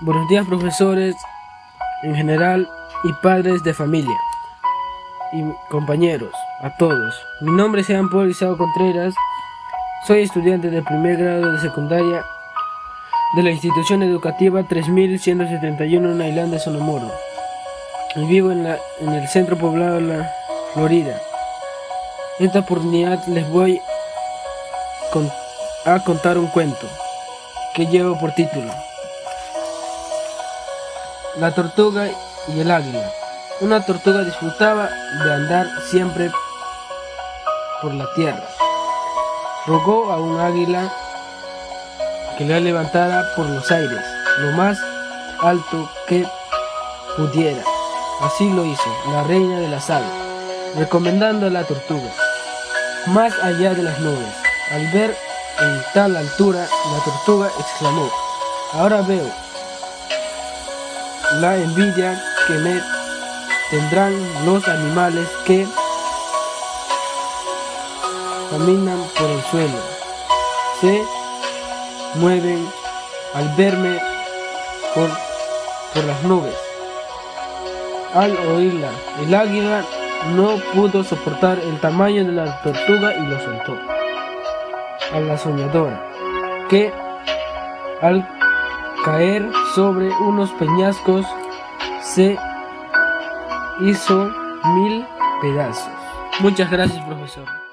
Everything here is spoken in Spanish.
Buenos días profesores en general y padres de familia y compañeros, a todos. Mi nombre es Jean Paul Isao Contreras, soy estudiante de primer grado de secundaria de la institución educativa 3171 en Island de Sonomoro. Y vivo en, la, en el centro poblado de la Florida. En esta oportunidad les voy a contar un cuento que llevo por título La tortuga y el águila. Una tortuga disfrutaba de andar siempre por la tierra. Rogó a un águila que la levantara por los aires, lo más alto que pudiera. Así lo hizo la reina de las aves, recomendando a la tortuga, más allá de las nubes. Al ver en tal altura, la tortuga exclamó, ahora veo la envidia que me tendrán los animales que caminan por el suelo. Se mueven al verme por, por las nubes. Al oírla, el águila no pudo soportar el tamaño de la tortuga y lo soltó a la soñadora, que al caer sobre unos peñascos se hizo mil pedazos. Muchas gracias, profesor.